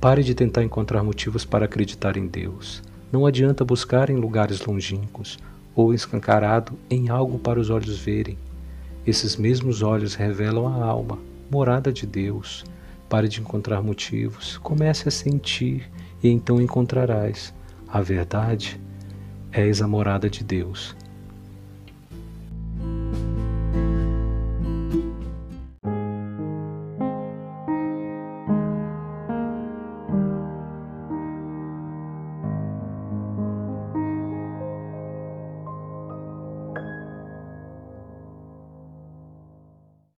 Pare de tentar encontrar motivos para acreditar em Deus. Não adianta buscar em lugares longínquos ou escancarado em algo para os olhos verem. Esses mesmos olhos revelam a alma, morada de Deus. Pare de encontrar motivos, comece a sentir e então encontrarás. A verdade és a morada de Deus.